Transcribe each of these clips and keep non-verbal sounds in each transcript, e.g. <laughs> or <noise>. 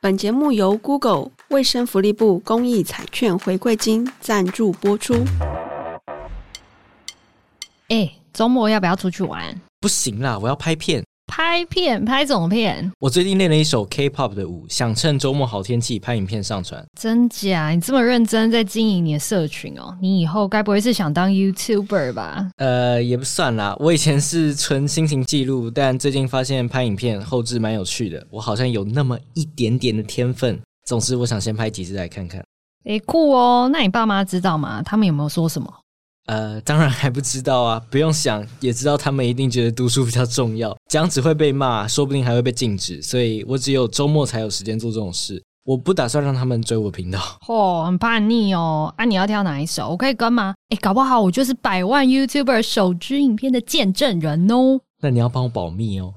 本节目由 Google 卫生福利部公益彩券回馈金赞助播出。哎，周末要不要出去玩？不行啦，我要拍片。拍片？拍什么片？我最近练了一首 K-pop 的舞，想趁周末好天气拍影片上传。真假？你这么认真在经营你的社群哦？你以后该不会是想当 YouTuber 吧？呃，也不算啦。我以前是纯心情记录，但最近发现拍影片后置蛮有趣的，我好像有那么一点点的天分。总之，我想先拍几支来看看。诶，酷哦！那你爸妈知道吗？他们有没有说什么？呃，当然还不知道啊，不用想也知道，他们一定觉得读书比较重要，讲只会被骂，说不定还会被禁止，所以我只有周末才有时间做这种事。我不打算让他们追我频道。嚯、哦，很叛逆哦！啊，你要挑哪一首？我可以跟吗？诶，搞不好我就是百万 YouTuber 首支影片的见证人哦。那你要帮我保密哦。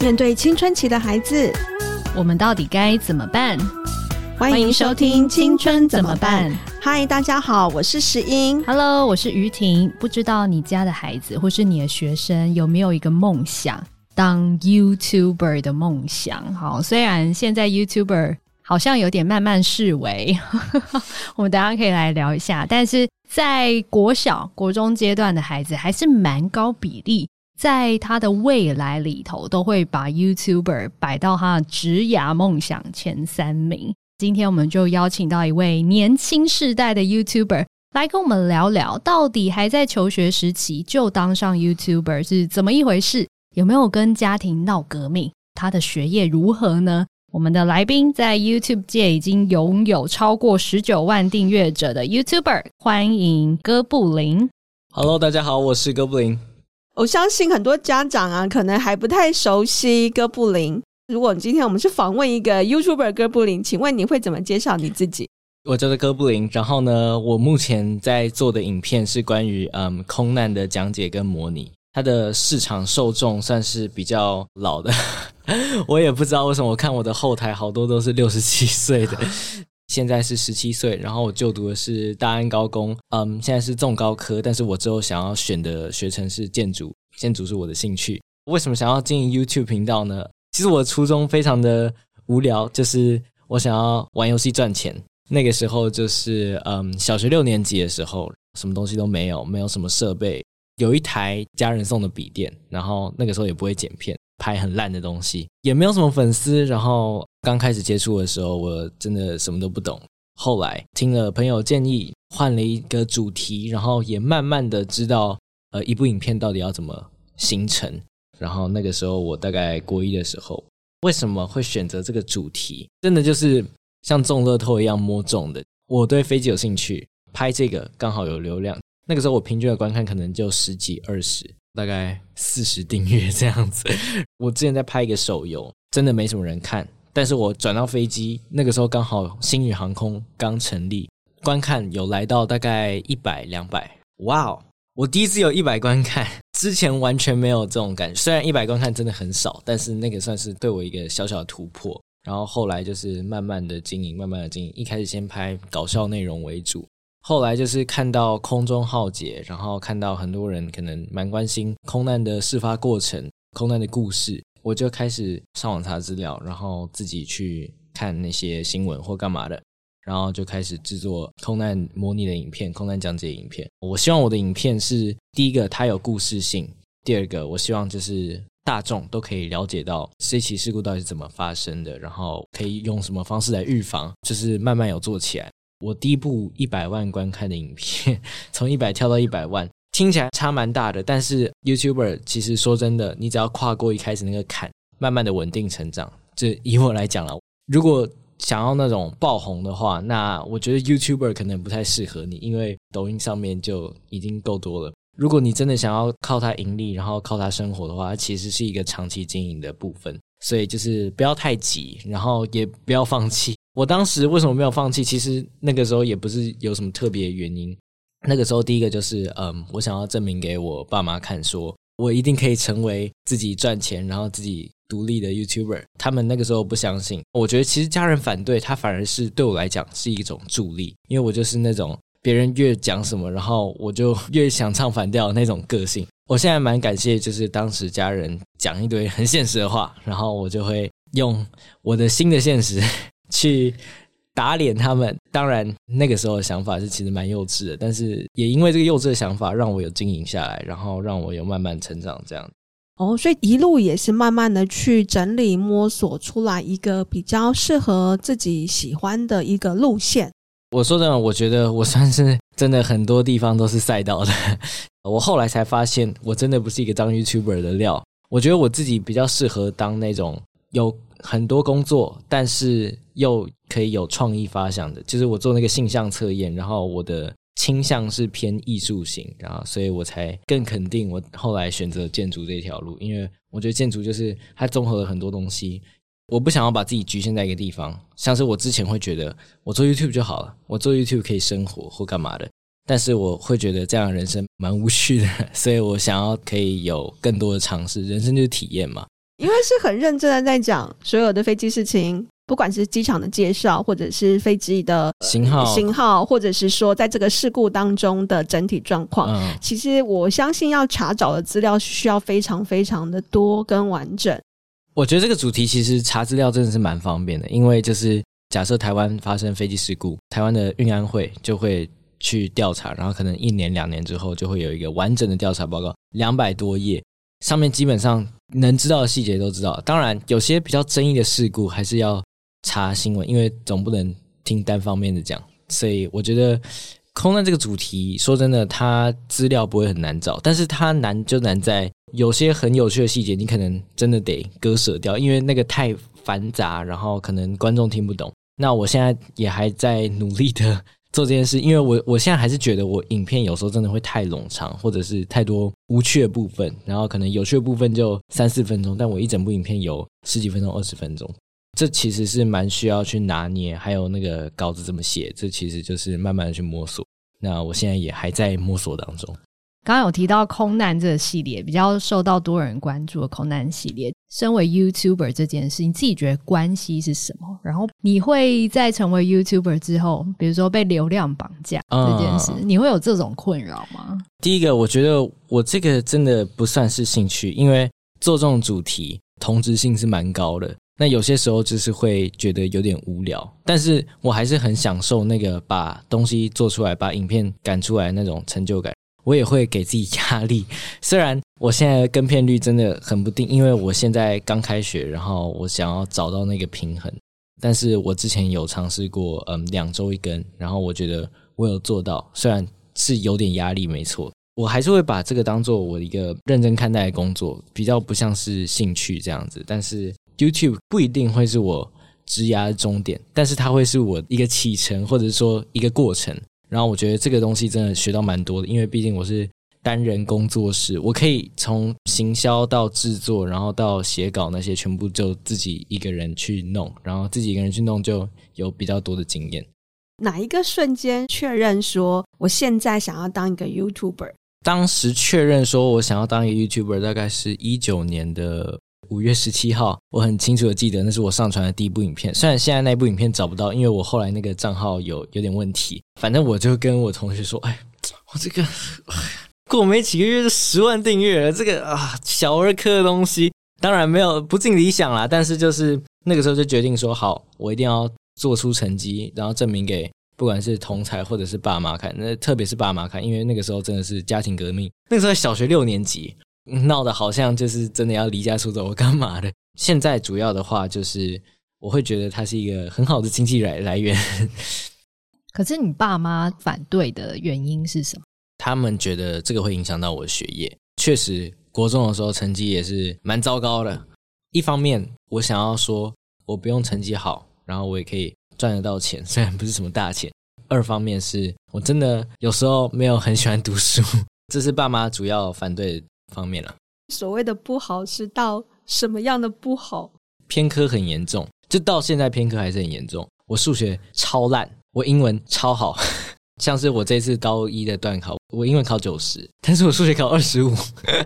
面对青春期的孩子，我们到底该怎么办？欢迎收听《青春怎么办》。嗨，大家好，我是石英。Hello，我是于婷。不知道你家的孩子或是你的学生有没有一个梦想，当 YouTuber 的梦想？好，虽然现在 YouTuber 好像有点慢慢式微，<laughs> 我们等下可以来聊一下。但是在国小、国中阶段的孩子，还是蛮高比例，在他的未来里头，都会把 YouTuber 摆到他的职涯梦想前三名。今天我们就邀请到一位年轻世代的 YouTuber 来跟我们聊聊，到底还在求学时期就当上 YouTuber 是怎么一回事？有没有跟家庭闹革命？他的学业如何呢？我们的来宾在 YouTube 界已经拥有超过十九万订阅者的 YouTuber，欢迎哥布林。Hello，大家好，我是哥布林。我相信很多家长啊，可能还不太熟悉哥布林。如果今天我们是访问一个 YouTuber 哥布林，请问你会怎么介绍你自己？我叫做哥布林，然后呢，我目前在做的影片是关于嗯空难的讲解跟模拟，它的市场受众算是比较老的，<laughs> 我也不知道为什么，我看我的后台好多都是六十七岁的，<laughs> 现在是十七岁，然后我就读的是大安高工，嗯，现在是重高科，但是我之后想要选的学程是建筑，建筑是我的兴趣。为什么想要经营 YouTube 频道呢？其实我初衷非常的无聊，就是我想要玩游戏赚钱。那个时候就是嗯，小学六年级的时候，什么东西都没有，没有什么设备，有一台家人送的笔电，然后那个时候也不会剪片，拍很烂的东西，也没有什么粉丝。然后刚开始接触的时候，我真的什么都不懂。后来听了朋友建议，换了一个主题，然后也慢慢的知道，呃，一部影片到底要怎么形成。然后那个时候我大概国一的时候，为什么会选择这个主题？真的就是像中乐透一样摸中的。我对飞机有兴趣，拍这个刚好有流量。那个时候我平均的观看可能就十几二十，大概四十订阅这样子。<laughs> 我之前在拍一个手游，真的没什么人看，但是我转到飞机，那个时候刚好星宇航空刚成立，观看有来到大概一百两百，哇哦！我第一次有一百观看，之前完全没有这种感觉。虽然一百观看真的很少，但是那个算是对我一个小小的突破。然后后来就是慢慢的经营，慢慢的经营。一开始先拍搞笑内容为主，后来就是看到空中浩劫，然后看到很多人可能蛮关心空难的事发过程、空难的故事，我就开始上网查资料，然后自己去看那些新闻或干嘛的。然后就开始制作空难模拟的影片、空难讲解影片。我希望我的影片是第一个，它有故事性；第二个，我希望就是大众都可以了解到这起事故到底是怎么发生的，然后可以用什么方式来预防，就是慢慢有做起来。我第一部一百万观看的影片，从一百跳到一百万，听起来差蛮大的。但是 YouTuber 其实说真的，你只要跨过一开始那个坎，慢慢的稳定成长。这以我来讲了，如果想要那种爆红的话，那我觉得 YouTuber 可能不太适合你，因为抖音上面就已经够多了。如果你真的想要靠它盈利，然后靠它生活的话，它其实是一个长期经营的部分。所以就是不要太急，然后也不要放弃。我当时为什么没有放弃？其实那个时候也不是有什么特别原因。那个时候第一个就是，嗯，我想要证明给我爸妈看，说我一定可以成为自己赚钱，然后自己。独立的 YouTuber，他们那个时候不相信。我觉得其实家人反对他，反而是对我来讲是一种助力，因为我就是那种别人越讲什么，然后我就越想唱反调那种个性。我现在蛮感谢，就是当时家人讲一堆很现实的话，然后我就会用我的新的现实 <laughs> 去打脸他们。当然，那个时候的想法是其实蛮幼稚的，但是也因为这个幼稚的想法，让我有经营下来，然后让我有慢慢成长这样。哦，所以一路也是慢慢的去整理、摸索出来一个比较适合自己喜欢的一个路线。我说真的，我觉得我算是真的很多地方都是赛道的。<laughs> 我后来才发现，我真的不是一个当 YouTuber 的料。我觉得我自己比较适合当那种有很多工作，但是又可以有创意发想的。就是我做那个性向测验，然后我的。倾向是偏艺术型，然后所以我才更肯定我后来选择建筑这一条路，因为我觉得建筑就是它综合了很多东西。我不想要把自己局限在一个地方，像是我之前会觉得我做 YouTube 就好了，我做 YouTube 可以生活或干嘛的，但是我会觉得这样的人生蛮无趣的，所以我想要可以有更多的尝试，人生就是体验嘛。因为是很认真的在讲所有的飞机事情。不管是机场的介绍，或者是飞机的型号、型号，或者是说在这个事故当中的整体状况，嗯，其实我相信要查找的资料需要非常非常的多跟完整。我觉得这个主题其实查资料真的是蛮方便的，因为就是假设台湾发生飞机事故，台湾的运安会就会去调查，然后可能一年两年之后就会有一个完整的调查报告，两百多页，上面基本上能知道的细节都知道。当然，有些比较争议的事故还是要。查新闻，因为总不能听单方面的讲，所以我觉得空难这个主题，说真的，它资料不会很难找，但是它难就难在有些很有趣的细节，你可能真的得割舍掉，因为那个太繁杂，然后可能观众听不懂。那我现在也还在努力的做这件事，因为我 <laughs> 我现在还是觉得我影片有时候真的会太冗长，或者是太多无趣的部分，然后可能有趣的部分就三四分钟，但我一整部影片有十几分钟、二十分钟。这其实是蛮需要去拿捏，还有那个稿子怎么写，这其实就是慢慢的去摸索。那我现在也还在摸索当中。刚刚有提到空难这个系列比较受到多人关注的空难系列，身为 YouTuber 这件事，你自己觉得关系是什么？然后你会在成为 YouTuber 之后，比如说被流量绑架这件事，嗯，你会有这种困扰吗？第一个，我觉得我这个真的不算是兴趣，因为做这种主题同质性是蛮高的。那有些时候就是会觉得有点无聊，但是我还是很享受那个把东西做出来、把影片赶出来那种成就感。我也会给自己压力，虽然我现在的跟片率真的很不定，因为我现在刚开学，然后我想要找到那个平衡。但是我之前有尝试过，嗯，两周一更，然后我觉得我有做到，虽然是有点压力，没错，我还是会把这个当做我一个认真看待的工作，比较不像是兴趣这样子，但是。YouTube 不一定会是我职涯的终点，但是它会是我一个启程，或者说一个过程。然后我觉得这个东西真的学到蛮多的，因为毕竟我是单人工作室，我可以从行销到制作，然后到写稿那些全部就自己一个人去弄，然后自己一个人去弄就有比较多的经验。哪一个瞬间确认说我现在想要当一个 YouTuber？当时确认说我想要当一个 YouTuber，大概是一九年的。五月十七号，我很清楚的记得，那是我上传的第一部影片。虽然现在那部影片找不到，因为我后来那个账号有有点问题。反正我就跟我同学说：“哎，我这个过没几个月就十万订阅了，这个啊小儿科的东西，当然没有不尽理想啦。但是就是那个时候就决定说，好，我一定要做出成绩，然后证明给不管是同才或者是爸妈看。那特别是爸妈看，因为那个时候真的是家庭革命。那个时候小学六年级。”闹得好像就是真的要离家出走，我干嘛的？现在主要的话就是，我会觉得它是一个很好的经济来来源。<laughs> 可是你爸妈反对的原因是什么？他们觉得这个会影响到我的学业。确实，国中的时候成绩也是蛮糟糕的。一方面，我想要说我不用成绩好，然后我也可以赚得到钱，虽然不是什么大钱。二方面是我真的有时候没有很喜欢读书，这是爸妈主要反对方面了，所谓的不好是到什么样的不好？偏科很严重，就到现在偏科还是很严重。我数学超烂，我英文超好，<laughs> 像是我这次高一的段考，我英文考九十，但是我数学考二十五，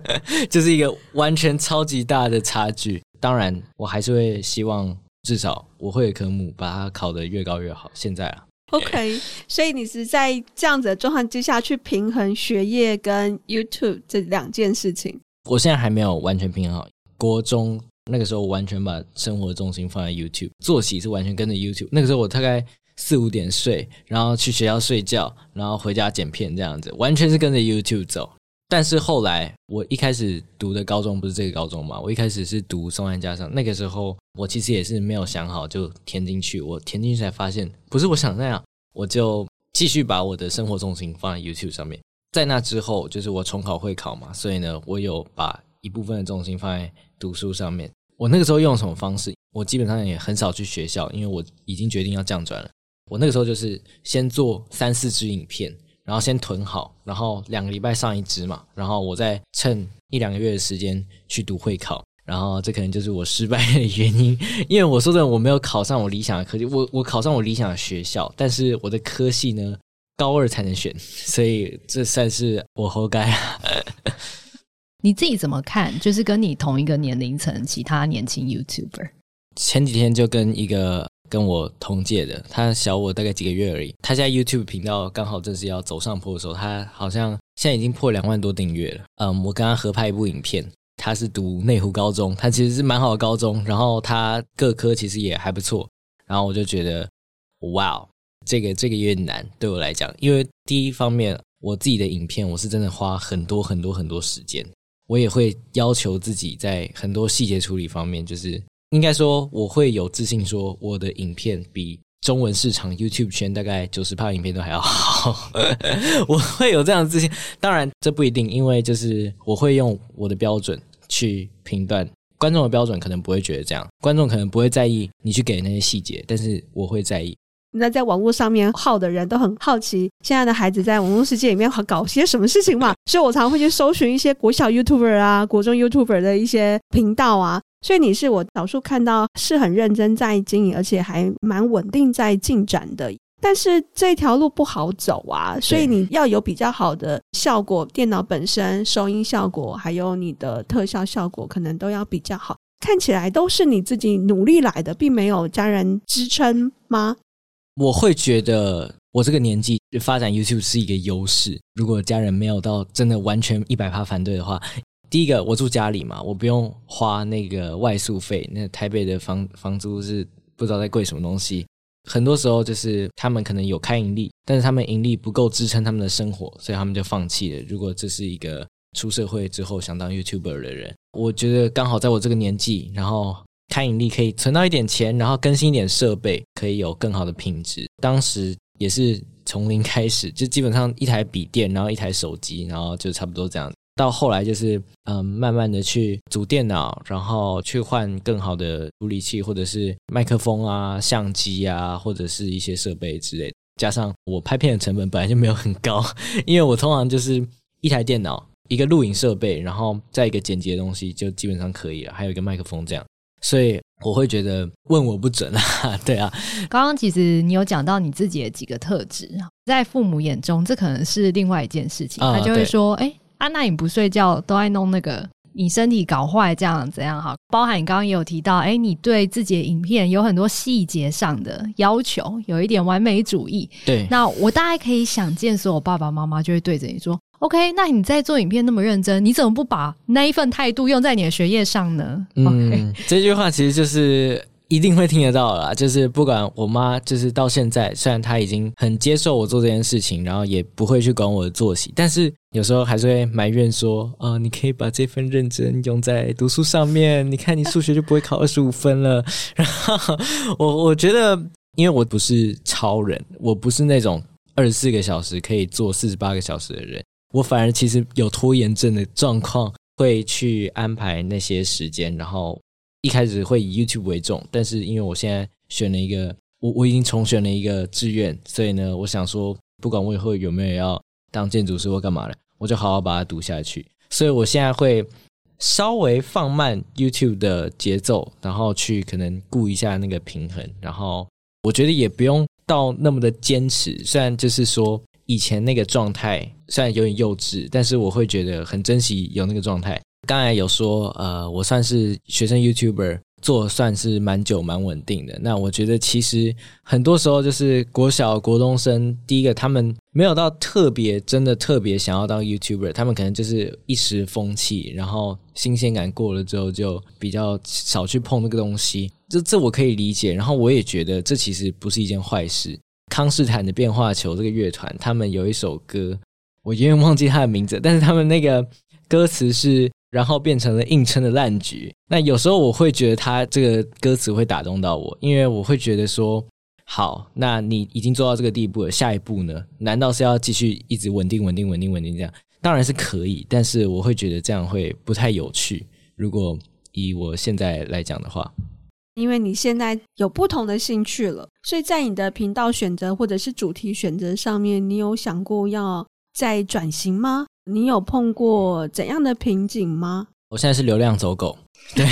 <laughs> 就是一个完全超级大的差距。当然，我还是会希望至少我会的科目把它考得越高越好。现在啊。<laughs> OK，所以你是在这样子的状况之下去平衡学业跟 YouTube 这两件事情。我现在还没有完全平衡好。国中那个时候，我完全把生活重心放在 YouTube，作息是完全跟着 YouTube。那个时候我大概四五点睡，然后去学校睡觉，然后回家剪片这样子，完全是跟着 YouTube 走。但是后来，我一开始读的高中不是这个高中嘛？我一开始是读松山家上，那个时候我其实也是没有想好就填进去。我填进去才发现不是我想那样，我就继续把我的生活重心放在 YouTube 上面。在那之后，就是我重考会考嘛，所以呢，我有把一部分的重心放在读书上面。我那个时候用什么方式？我基本上也很少去学校，因为我已经决定要降转了。我那个时候就是先做三四支影片。然后先囤好，然后两个礼拜上一支嘛，然后我再趁一两个月的时间去读会考，然后这可能就是我失败的原因，因为我说真的，我没有考上我理想的科技，我我考上我理想的学校，但是我的科系呢，高二才能选，<laughs> 所以这算是我活该啊。<laughs> 你自己怎么看？就是跟你同一个年龄层其他年轻 YouTuber，前几天就跟一个。跟我同届的，他小我大概几个月而已。他现在 YouTube 频道刚好正是要走上坡的时候，他好像现在已经破两万多订阅了。嗯，我跟他合拍一部影片，他是读内湖高中，他其实是蛮好的高中，然后他各科其实也还不错。然后我就觉得，哇，这个这个有点难对我来讲，因为第一方面，我自己的影片我是真的花很多很多很多时间，我也会要求自己在很多细节处理方面，就是。应该说，我会有自信说，我的影片比中文市场 YouTube 圈大概九十趴影片都还要好。<laughs> 我会有这样的自信。当然，这不一定，因为就是我会用我的标准去评断。观众的标准可能不会觉得这样，观众可能不会在意你去给那些细节，但是我会在意。那在网络上面耗的人都很好奇，现在的孩子在网络世界里面搞些什么事情嘛？所以我常会去搜寻一些国小 YouTuber 啊、国中 YouTuber 的一些频道啊。所以你是我少数看到是很认真在经营，而且还蛮稳定在进展的。但是这条路不好走啊，所以你要有比较好的效果，电脑本身收音效果，还有你的特效效果，可能都要比较好。看起来都是你自己努力来的，并没有家人支撑吗？我会觉得我这个年纪发展 YouTube 是一个优势。如果家人没有到真的完全一百趴反对的话。第一个，我住家里嘛，我不用花那个外宿费。那台北的房房租是不知道在贵什么东西。很多时候就是他们可能有开盈利，但是他们盈利不够支撑他们的生活，所以他们就放弃了。如果这是一个出社会之后想当 YouTuber 的人，我觉得刚好在我这个年纪，然后开盈利可以存到一点钱，然后更新一点设备，可以有更好的品质。当时也是从零开始，就基本上一台笔电，然后一台手机，然后就差不多这样。到后来就是，嗯，慢慢的去组电脑，然后去换更好的处理器，或者是麦克风啊、相机啊，或者是一些设备之类的。加上我拍片的成本本来就没有很高，因为我通常就是一台电脑、一个录影设备，然后再一个剪辑的东西就基本上可以了，还有一个麦克风这样。所以我会觉得问我不准啊，<laughs> 对啊。刚刚其实你有讲到你自己的几个特质，在父母眼中这可能是另外一件事情，他就会说，哎。啊，那你不睡觉都爱弄那个，你身体搞坏这样怎样哈？包含你刚刚也有提到，哎，你对自己的影片有很多细节上的要求，有一点完美主义。对，那我大概可以想见，所有爸爸妈妈就会对着你说：“OK，那你在做影片那么认真，你怎么不把那一份态度用在你的学业上呢？”嗯这句话其实就是。一定会听得到啦，就是不管我妈，就是到现在，虽然她已经很接受我做这件事情，然后也不会去管我的作息，但是有时候还是会埋怨说：“啊、你可以把这份认真用在读书上面，你看你数学就不会考二 <laughs> 十五分了。”然后我我觉得，因为我不是超人，我不是那种二十四个小时可以做四十八个小时的人，我反而其实有拖延症的状况，会去安排那些时间，然后。一开始会以 YouTube 为重，但是因为我现在选了一个，我我已经重选了一个志愿，所以呢，我想说，不管我以后有没有要当建筑师或干嘛的，我就好好把它读下去。所以我现在会稍微放慢 YouTube 的节奏，然后去可能顾一下那个平衡。然后我觉得也不用到那么的坚持，虽然就是说以前那个状态虽然有点幼稚，但是我会觉得很珍惜有那个状态。刚才有说，呃，我算是学生 YouTuber 做算是蛮久、蛮稳定的。那我觉得其实很多时候就是国小、国中生，第一个他们没有到特别真的特别想要当 YouTuber，他们可能就是一时风气，然后新鲜感过了之后就比较少去碰那个东西。这这我可以理解，然后我也觉得这其实不是一件坏事。康斯坦的变化球这个乐团，他们有一首歌，我永远忘记他的名字，但是他们那个歌词是，然后变成了硬撑的烂局。那有时候我会觉得他这个歌词会打动到我，因为我会觉得说，好，那你已经做到这个地步了，下一步呢？难道是要继续一直稳定、稳定、稳定、稳定这样？当然是可以，但是我会觉得这样会不太有趣。如果以我现在来讲的话。因为你现在有不同的兴趣了，所以在你的频道选择或者是主题选择上面，你有想过要再转型吗？你有碰过怎样的瓶颈吗？我现在是流量走狗，<laughs> 对，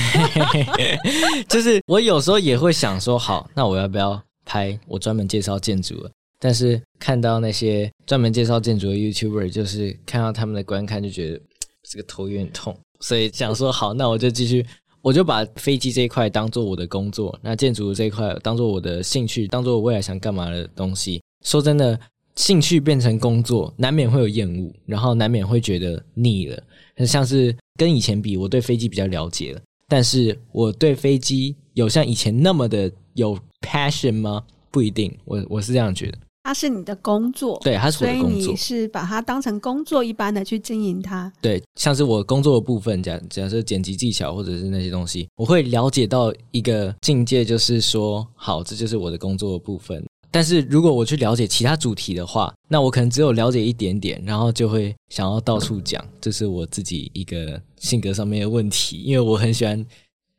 就是我有时候也会想说，好，那我要不要拍我专门介绍建筑了？但是看到那些专门介绍建筑的 YouTuber，就是看到他们的观看，就觉得这个头有点痛，所以想说，好，那我就继续。我就把飞机这一块当做我的工作，那建筑这一块当做我的兴趣，当做我未来想干嘛的东西。说真的，兴趣变成工作，难免会有厌恶，然后难免会觉得腻了。很像是跟以前比，我对飞机比较了解了，但是我对飞机有像以前那么的有 passion 吗？不一定，我我是这样觉得。它是你的工作，对，它是我的工作，所以你是把它当成工作一般的去经营它。对，像是我工作的部分，假假设剪辑技巧或者是那些东西，我会了解到一个境界，就是说，好，这就是我的工作的部分。但是如果我去了解其他主题的话，那我可能只有了解一点点，然后就会想要到处讲，这是我自己一个性格上面的问题，因为我很喜欢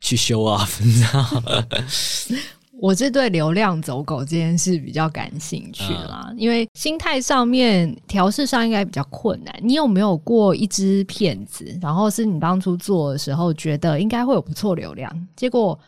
去 show off，你知道？<laughs> 我是对流量走狗这件事比较感兴趣啦，嗯、因为心态上面调试上应该比较困难。你有没有过一支片子，然后是你当初做的时候觉得应该会有不错流量，结果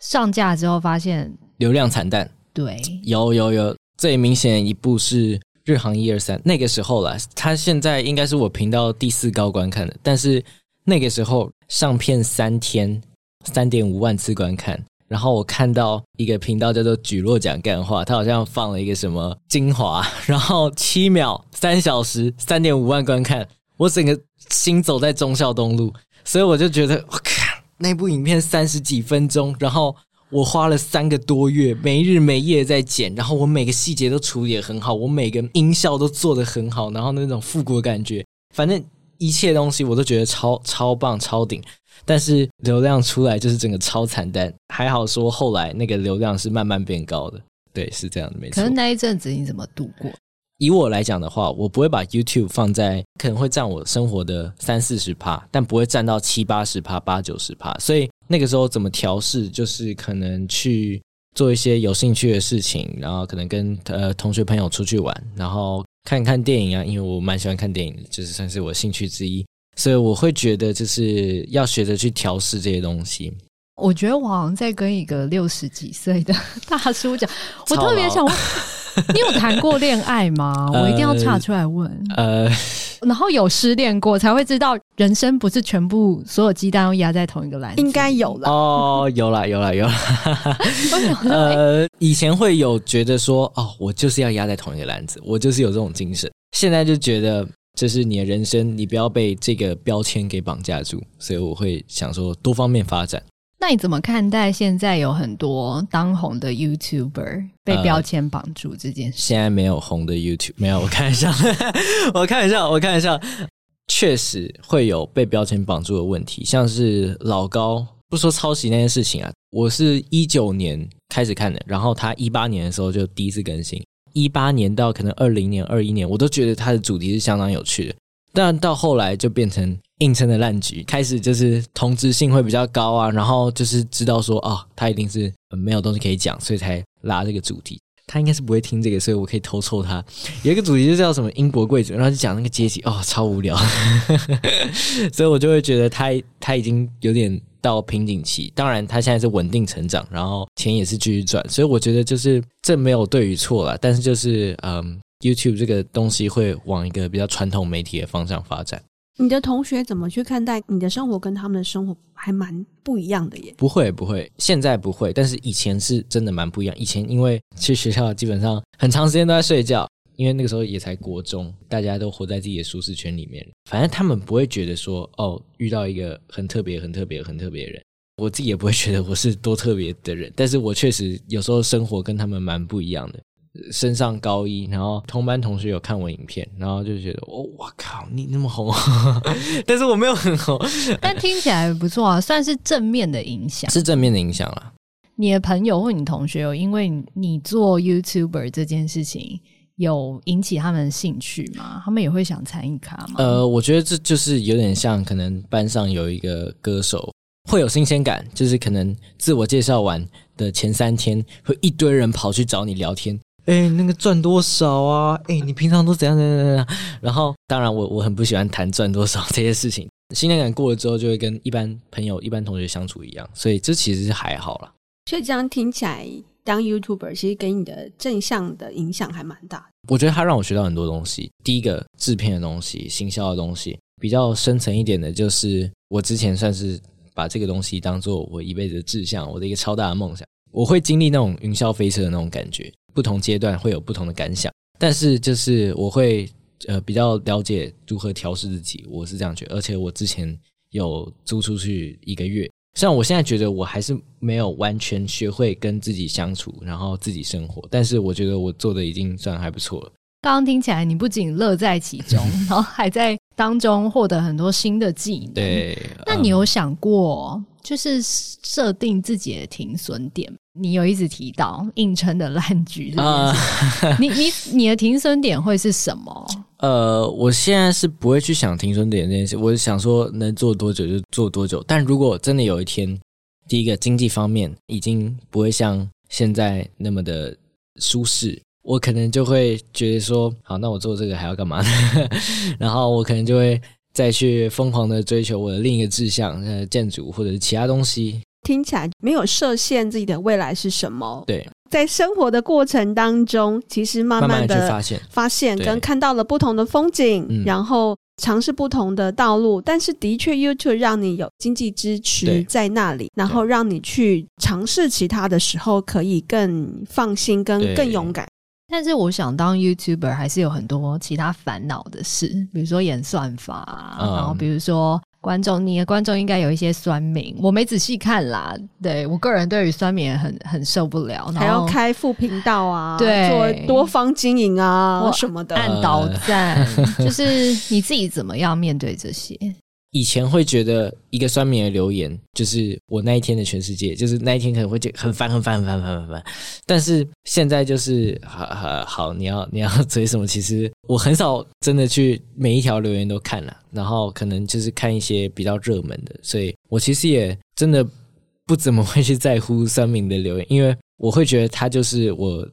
上架之后发现流量惨淡？对，有有有，最明显一部是日航一二三，那个时候啦，它现在应该是我频道第四高观看的，但是那个时候上片三天，三点五万次观看。然后我看到一个频道叫做“蒟蒻讲干话”，他好像放了一个什么精华，<laughs> 然后七秒三小时三点五万观看，我整个心走在忠孝东路，所以我就觉得我靠，那部影片三十几分钟，然后我花了三个多月没日没夜在剪，然后我每个细节都处理的很好，我每个音效都做的很好，然后那种复古的感觉，反正一切东西我都觉得超超棒超顶。但是流量出来就是整个超惨淡，<laughs> 还好说后来那个流量是慢慢变高的，对，是这样的，没错。可是那一阵子你怎么度过？以我来讲的话，我不会把 YouTube 放在可能会占我生活的三四十趴，但不会占到七八十趴、八九十趴。所以那个时候怎么调试，就是可能去做一些有兴趣的事情，然后可能跟呃同学朋友出去玩，然后看看电影啊，因为我蛮喜欢看电影，就是算是我兴趣之一。所以我会觉得，就是要学着去调试这些东西。我觉得我好像在跟一个六十几岁的 <laughs> 大叔讲，我特别想，<laughs> 你有谈过恋爱吗？<laughs> 我一定要岔出来问。呃，<laughs> 然后有失恋过，才会知道人生不是全部所有鸡蛋都压在同一个篮子。应该有了哦，有了，有了，有了。呃，以前会有觉得说，哦，我就是要压在同一个篮子，我就是有这种精神。现在就觉得。这是你的人生，你不要被这个标签给绑架住，所以我会想说多方面发展。那你怎么看待现在有很多当红的 YouTuber 被标签绑住这件事？呃，现在没有红的 YouTube，没有，我看一下，我看一下，我看一下，确实会有被标签绑住的问题，像是老高，不说抄袭那件事情啊，我是一九年开始看的，然后他一八年的时候就第一次更新。一八年到可能二零年、二一年，我都觉得它的主题是相当有趣的，但到后来就变成硬撑的烂局，开始就是同质性会比较高啊，然后就是知道说哦，他一定是没有东西可以讲，所以才拉这个主题。他应该是不会听这个，所以我可以偷抽他。<laughs> 有一个主题就叫什么英国贵族，然后就讲那个阶级，哦，超无聊，<laughs> 所以我就会觉得他他已经有点。到瓶颈期，当然他现在是稳定成长，然后钱也是继续赚，所以我觉得就是这没有对与错啦，但是就是嗯，YouTube 这个东西会往一个比较传统媒体的方向发展。你的同学怎么去看待你的生活？跟他们的生活还蛮不一样的耶。不会不会，现在不会，但是以前是真的蛮不一样。以前因为去学校基本上很长时间都在睡觉，因为那个时候也才国中，大家都活在自己的舒适圈里面。反正他们不会觉得说哦，遇到一个很特别、很特别、很特别的人。我自己也不会觉得我是多特别的人，但是我确实有时候生活跟他们蛮不一样的。升上高一，然后同班同学有看我影片，然后就觉得哦，我靠，你那么红，<laughs> 但是我没有很红，但听起来不错啊，算是正面的影响，是正面的影响啦。你的朋友或你同学有因为你做 YouTuber 这件事情有引起他们的兴趣吗？他们也会想参与卡吗？呃，我觉得这就是有点像，可能班上有一个歌手会有新鲜感，就是可能自我介绍完的前三天，会一堆人跑去找你聊天。哎，那个赚多少啊？哎，你平常都怎样怎样怎样？然后，当然我我很不喜欢谈赚多少这些事情。<laughs> 新鲜感过了之后，就会跟一般朋友、一般同学相处一样，所以这其实是还好啦。所以这样听起来，当 YouTuber 其实给你的正向的影响还蛮大。我觉得他让我学到很多东西。第一个，制片的东西、行销的东西，比较深层一点的，就是我之前算是把这个东西当做我一辈子的志向，我的一个超大的梦想。我会经历那种云霄飞车的那种感觉。不同阶段会有不同的感想，但是就是我会呃比较了解如何调试自己，我是这样觉得。而且我之前有租出去一个月，虽然我现在觉得我还是没有完全学会跟自己相处，然后自己生活，但是我觉得我做的已经算还不错了。刚刚听起来，你不仅乐在其中，然后还在当中获得很多新的技能。对，那你有想过，就是设定自己的停损点？你有一直提到硬撑的烂局啊，<laughs> 你你你的停损点会是什么？呃，我现在是不会去想停损点这件事，我想说能做多久就做多久。但如果真的有一天，第一个经济方面已经不会像现在那么的舒适，我可能就会觉得说，好，那我做这个还要干嘛呢？<laughs> 然后我可能就会再去疯狂的追求我的另一个志向，呃，建筑或者是其他东西。听起来没有设限，自己的未来是什么？对，在生活的过程当中，其实慢慢的发现，发现跟看到了不同的风景，然后尝试不同的道路。但是，的确，YouTube 让你有经济支持在那里，然后让你去尝试其他的时候，可以更放心跟更勇敢。但是，我想当 YouTuber 还是有很多其他烦恼的事，比如说演算法，嗯、然后比如说。观众，你的观众应该有一些酸民，我没仔细看啦。对，我个人对于酸民很很受不了，还要开副频道啊，对，做多方经营啊什么的，按倒赞，就是你自己怎么样面对这些？以前会觉得一个酸民的留言就是我那一天的全世界，就是那一天可能会觉得很烦很烦很烦很烦很烦。但是现在就是好好好，你要你要追什么？其实我很少真的去每一条留言都看了，然后可能就是看一些比较热门的，所以我其实也真的不怎么会去在乎酸民的留言，因为我会觉得他就是我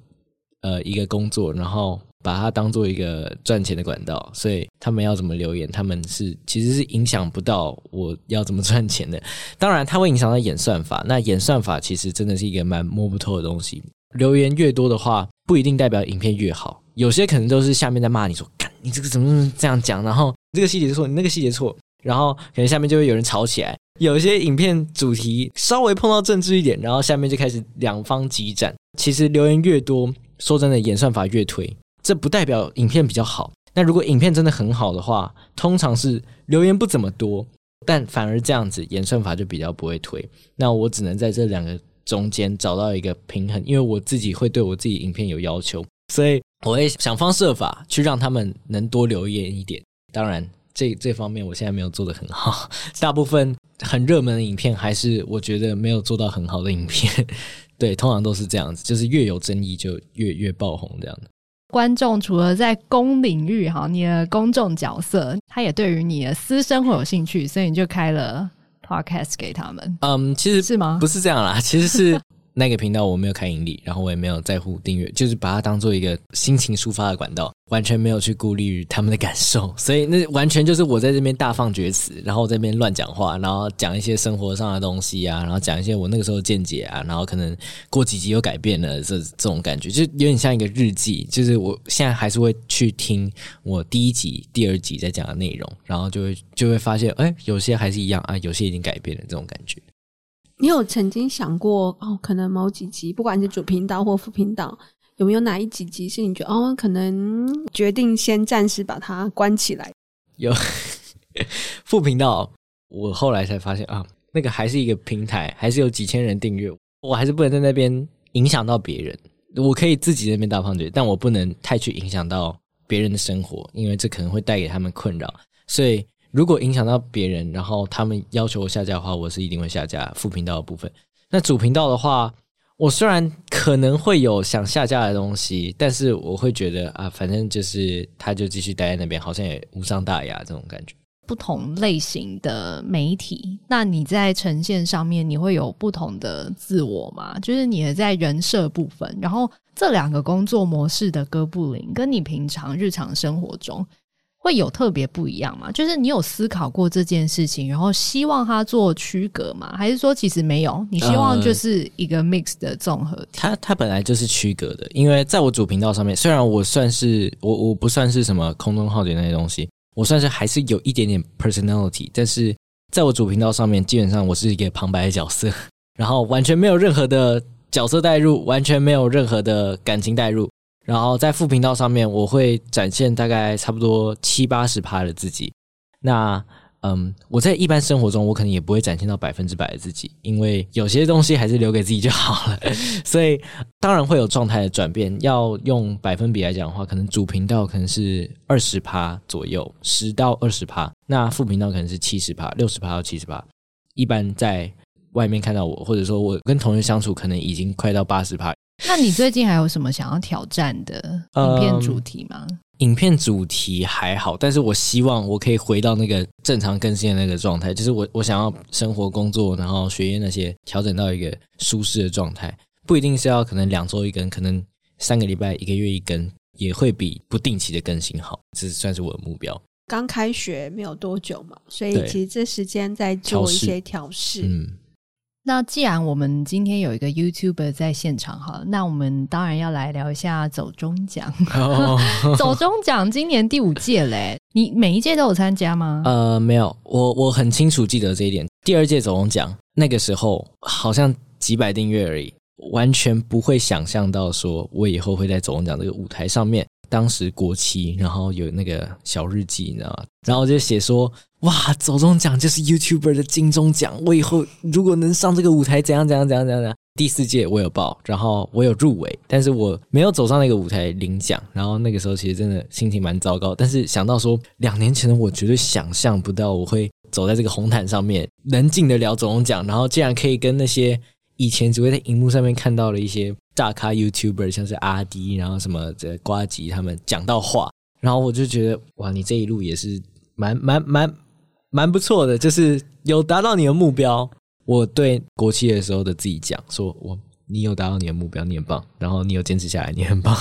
呃一个工作，然后。把它当做一个赚钱的管道，所以他们要怎么留言，他们是其实是影响不到我要怎么赚钱的。当然，它会影响到演算法。那演算法其实真的是一个蛮摸不透的东西。留言越多的话，不一定代表影片越好。有些可能都是下面在骂你说：“干，你这个怎么这样讲？”然后这个细节错，你那个细节错，然后可能下面就会有人吵起来。有一些影片主题稍微碰到政治一点，然后下面就开始两方激战。其实留言越多，说真的，演算法越推。这不代表影片比较好。那如果影片真的很好的话，通常是留言不怎么多，但反而这样子演算法就比较不会推。那我只能在这两个中间找到一个平衡，因为我自己会对我自己影片有要求，所以我会想方设法去让他们能多留言一点。当然，这这方面我现在没有做得很好。大部分很热门的影片，还是我觉得没有做到很好的影片。<laughs> 对，通常都是这样子，就是越有争议就越越爆红这样的。观众除了在公领域哈，你的公众角色，他也对于你的私生活有兴趣，所以你就开了 podcast 给他们。嗯，其实是吗？不是这样啦，其实是那个频道我没有开盈利，然后我也没有在乎订阅，就是把它当做一个心情抒发的管道，完全没有去顾虑他们的感受，所以那完全就是我在这边大放厥词，然后这边乱讲话，然后讲一些生活上的东西啊，然后讲一些我那个时候见解啊，然后可能过几集又改变了，这这种感觉就有点像一个日记，就是我现在还是会去听我第一集、第二集在讲的内容，然后就会就会发现，哎，有些还是一样啊，有些已经改变了，这种感觉。你有曾经想过哦，可能某几集，不管是主频道或副频道，有没有哪一几集是你觉得哦，可能决定先暂时把它关起来？有副频道，我后来才发现啊，那个还是一个平台，还是有几千人订阅，我还是不能在那边影响到别人。我可以自己在那边大放厥，但我不能太去影响到别人的生活，因为这可能会带给他们困扰，所以。如果影响到别人，然后他们要求我下架的话，我是一定会下架副频道的部分。那主频道的话，我虽然可能会有想下架的东西，但是我会觉得啊，反正就是他就继续待在那边，好像也无伤大雅这种感觉。不同类型的媒体，那你在呈现上面你会有不同的自我吗？就是你的在人设部分，然后这两个工作模式的哥布林，跟你平常日常生活中。会有特别不一样吗？就是你有思考过这件事情，然后希望它做区隔吗？还是说其实没有？你希望就是一个 mix 的综合体？呃，它它本来就是区隔的，因为在我主频道上面，虽然我算是我我不算是什么空中浩劫那些东西，我算是还是有一点点 personality，但是在我主频道上面，基本上我是一个旁白的角色，<laughs> 然后完全没有任何的角色代入，完全没有任何的感情代入。然后在副频道上面，我会展现大概差不多七八十趴的自己。那嗯，我在一般生活中，我可能也不会展现到百分之百的自己，因为有些东西还是留给自己就好了。<laughs> 所以当然会有状态的转变。要用百分比来讲的话，可能主频道可能是二十趴左右，十到二十趴。那副频道可能是七十趴，六十趴到七十趴。一般在外面看到我，或者说我跟同学相处，可能已经快到八十趴。那你最近还有什么想要挑战的影片主题吗？嗯，影片主题还好，但是我希望我可以回到那个正常更新的那个状态，就是我我想要生活、工作，然后学业那些调整到一个舒适的状态，不一定是要可能两周一更，可能三个礼拜、一个月一更，也会比不定期的更新好，这算是我的目标。刚开学没有多久嘛，所以其实这时间在做一些调试，嗯。那既然我们今天有一个 YouTuber 在现场哈，那我们当然要来聊一下走中奖。Oh. <laughs> 走中奖今年第五届嘞，你每一届都有参加吗？呃，没有，我我很清楚记得这一点。第二届走中奖那个时候好像几百订阅而已，完全不会想象到说我以后会在走中奖这个舞台上面。当时国旗，然后有那个小日记，你知道吗？然后就写说，哇，走钟奖就是 YouTuber 的金钟奖。我以后如果能上这个舞台，怎样怎样怎样怎样。第四届我有报，然后我有入围，但是我没有走上那个舞台领奖。然后那个时候其实真的心情蛮糟糕。但是想到说，两年前的我绝对想象不到我会走在这个红毯上面，能进得了走钟奖，然后竟然可以跟那些以前只会在荧幕上面看到了一些。大咖 YouTuber 像是阿迪，然后什么这瓜吉他们讲到话，然后我就觉得哇，你这一路也是蛮蛮蛮蛮不错的，就是有达到你的目标。我对国庆的时候的自己讲说，我你有达到你的目标，你很棒，然后你有坚持下来，你很棒，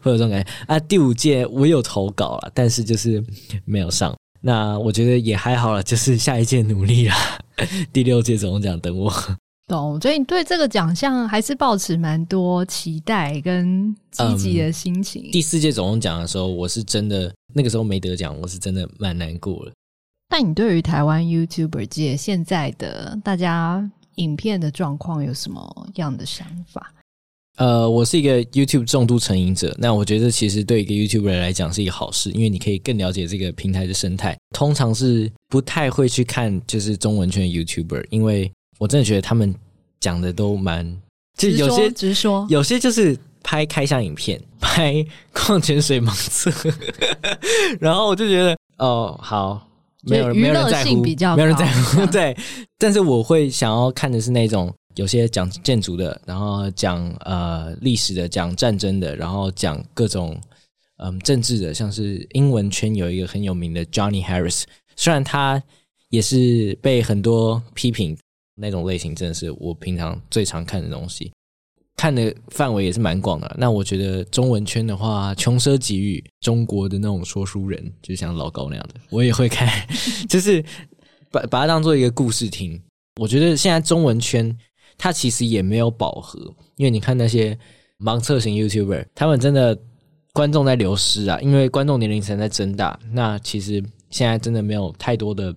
会有这种感觉啊。第五届我有投稿了，但是就是没有上，那我觉得也还好了，就是下一届努力啦。<laughs> 第六届总奖等我。懂，所以你对这个奖项还是抱持蛮多期待跟积极的心情。嗯，第四届走钟奖的时候，我是真的那个时候没得奖，我是真的蛮难过了。但你对于台湾 YouTuber 界现在的大家影片的状况有什么样的想法？呃，我是一个 YouTube 重度成瘾者，那我觉得其实对一个 YouTuber 来讲是一个好事，因为你可以更了解这个平台的生态。通常是不太会去看就是中文圈的 YouTuber，因为我真的觉得他们讲的都蛮，就有些直说，有些就是拍开箱影片，<laughs> 拍矿泉水盲测，<laughs> 然后我就觉得哦，好，没有没有人在乎，比较没有人在乎，<laughs> 对。但是我会想要看的是那种有些讲建筑的，然后讲呃历史的，讲战争的，然后讲各种嗯政治的，像是英文圈有一个很有名的 Johnny Harris，虽然他也是被很多批评。那种类型真的是我平常最常看的东西，看的范围也是蛮广的。那我觉得中文圈的话，穷奢极欲，中国的那种说书人，就像老高那样的，我也会看，<laughs> 就是把把它当做一个故事听。我觉得现在中文圈它其实也没有饱和，因为你看那些盲测型 YouTuber，他们真的观众在流失啊，因为观众年龄层在增大。那其实现在真的没有太多的。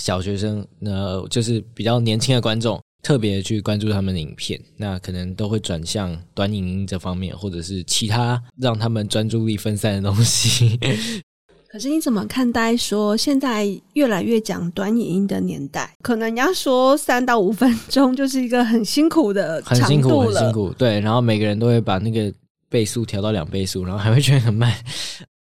小学生，呃，就是比较年轻的观众，特别去关注他们的影片，那可能都会转向短影音这方面，或者是其他让他们专注力分散的东西。<laughs> 可是你怎么看待说现在越来越讲短影音的年代？可能人家说三到五分钟就是一个很辛苦的很辛苦，很辛苦。对，然后每个人都会把那个倍速调到两倍速，然后还会觉得很慢。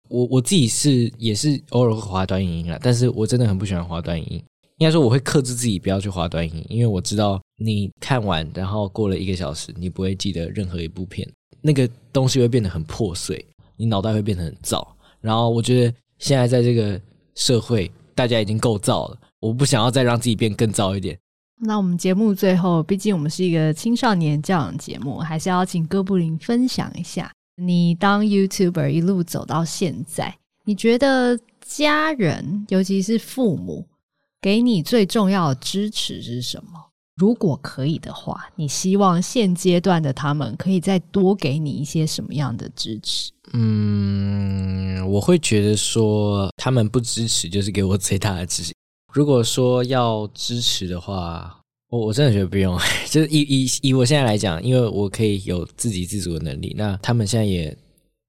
我我自己是也是偶尔会滑短影音啦，但是我真的很不喜欢滑短影音。应该说我会克制自己不要去滑短影音，因为我知道你看完，然后过了一个小时，你不会记得任何一部片，那个东西会变得很破碎，你脑袋会变得很燥。然后我觉得现在在这个社会，大家已经够燥了，我不想要再让自己变更燥一点。那我们节目最后，毕竟我们是一个青少年教养节目，还是要请哥布林分享一下。你当 YouTuber 一路走到现在，你觉得家人，尤其是父母，给你最重要的支持是什么？如果可以的话，你希望现阶段的他们可以再多给你一些什么样的支持？嗯，我会觉得说，他们不支持就是给我最大的支持。如果说要支持的话，我我真的觉得不用，<laughs> 就是以以以我现在来讲，因为我可以有自给自足的能力，那他们现在也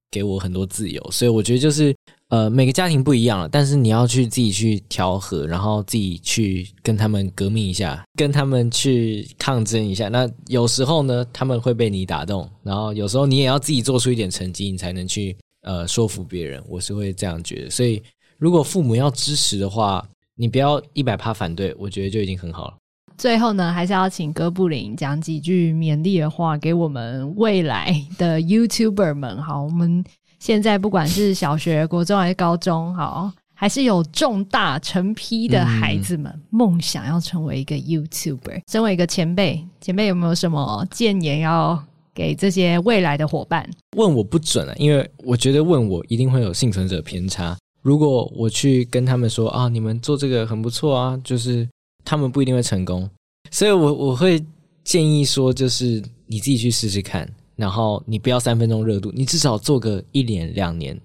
给我很多自由，所以我觉得就是呃每个家庭不一样了，但是你要去自己去调和，然后自己去跟他们革命一下，跟他们去抗争一下。那有时候呢，他们会被你打动，然后有时候你也要自己做出一点成绩，你才能去呃说服别人。我是会这样觉得，所以如果父母要支持的话，你不要一百趴反对，我觉得就已经很好了。最后呢，还是要请哥布林讲几句勉励的话给我们未来的 <laughs> YouTuber 们。好，我们现在不管是小学、国中还是高中，好，还是有重大成批的孩子们，嗯、梦想要成为一个 YouTuber。身为一个前辈，前辈有没有什么建言要给这些未来的伙伴？问我不准啊，因为我觉得问我一定会有幸存者偏差。如果我去跟他们说啊，你们做这个很不错啊，就是。他们不一定会成功，所以我我会建议说，就是你自己去试试看，然后你不要三分钟热度，你至少做个一年两年，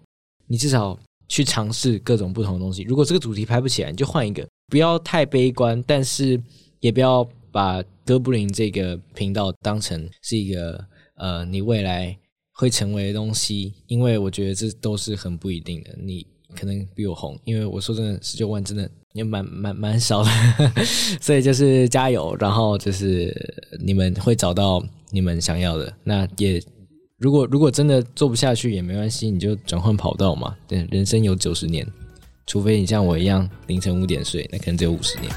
你至少去尝试各种不同的东西。如果这个主题拍不起来，你就换一个，不要太悲观，但是也不要把哥布林这个频道当成是一个呃你未来会成为的东西，因为我觉得这都是很不一定的。你可能比我红，因为我说真的，十九万真的。也蛮蛮蛮少的，<laughs> 所以就是加油，然后就是你们会找到你们想要的。那也如果如果真的做不下去也没关系，你就转换跑道嘛。对，人生有九十年，除非你像我一样凌晨五点睡，那可能只有五十年。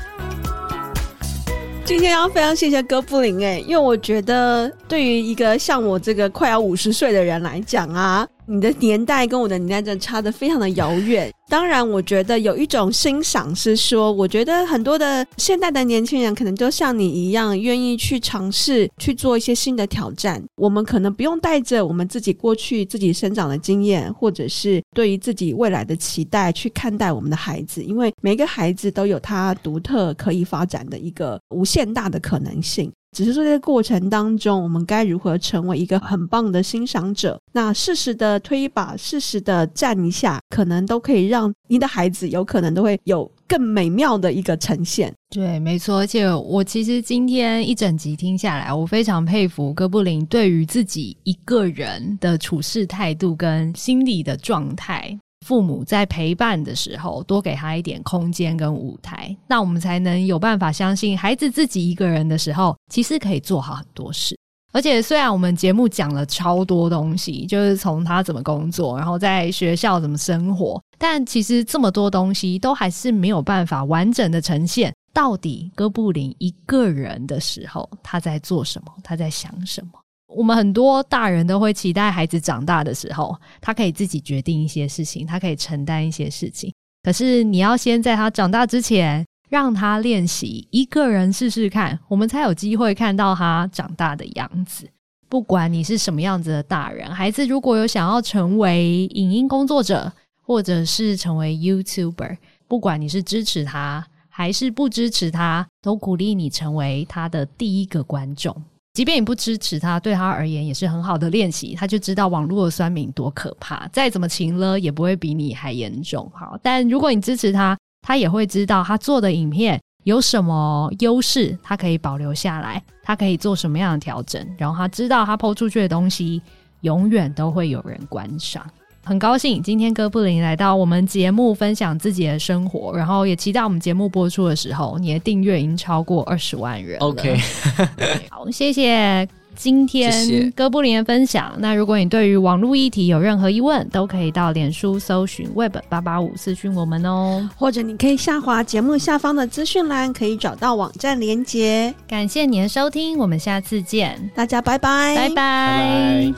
今天要非常谢谢哥布林诶，因为我觉得对于一个像我这个快要五十岁的人来讲啊。你的年代跟我的年代真的差得非常的遥远。当然，我觉得有一种欣赏是说，我觉得很多的现代的年轻人可能就像你一样，愿意去尝试去做一些新的挑战。我们可能不用带着我们自己过去自己生长的经验，或者是对于自己未来的期待去看待我们的孩子，因为每个孩子都有他独特可以发展的一个无限大的可能性。只是说，在这个过程当中，我们该如何成为一个很棒的欣赏者？那适时的推一把，适时的站一下，可能都可以让你的孩子有可能都会有更美妙的一个呈现。对，没错。而且我其实今天一整集听下来，我非常佩服哥布林对于自己一个人的处事态度跟心理的状态。父母在陪伴的时候，多给他一点空间跟舞台，那我们才能有办法相信孩子自己一个人的时候，其实可以做好很多事。而且，虽然我们节目讲了超多东西，就是从他怎么工作，然后在学校怎么生活，但其实这么多东西都还是没有办法完整的呈现，到底哥布林一个人的时候，他在做什么，他在想什么。我们很多大人都会期待孩子长大的时候，他可以自己决定一些事情，他可以承担一些事情。可是你要先在他长大之前，让他练习一个人试试看，我们才有机会看到他长大的样子。不管你是什么样子的大人，孩子如果有想要成为影音工作者，或者是成为 YouTuber，不管你是支持他还是不支持他，都鼓励你成为他的第一个观众。即便你不支持他，对他而言也是很好的练习。他就知道网络的酸民多可怕，再怎么情了也不会比你还严重。好，但如果你支持他，他也会知道他做的影片有什么优势，他可以保留下来，他可以做什么样的调整，然后他知道他抛出去的东西永远都会有人观赏。很高兴今天哥布林来到我们节目分享自己的生活，然后也期待我们节目播出的时候，你的订阅已经超过二十万人。OK，<laughs> 好，谢谢今天哥布林的分享。那如果你对于网络议题有任何疑问，都可以到脸书搜寻 Web 八八五私讯我们哦，或者你可以下滑节目下方的资讯栏，可以找到网站连接。感谢你的收听，我们下次见，大家拜拜，拜拜。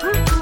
拜拜。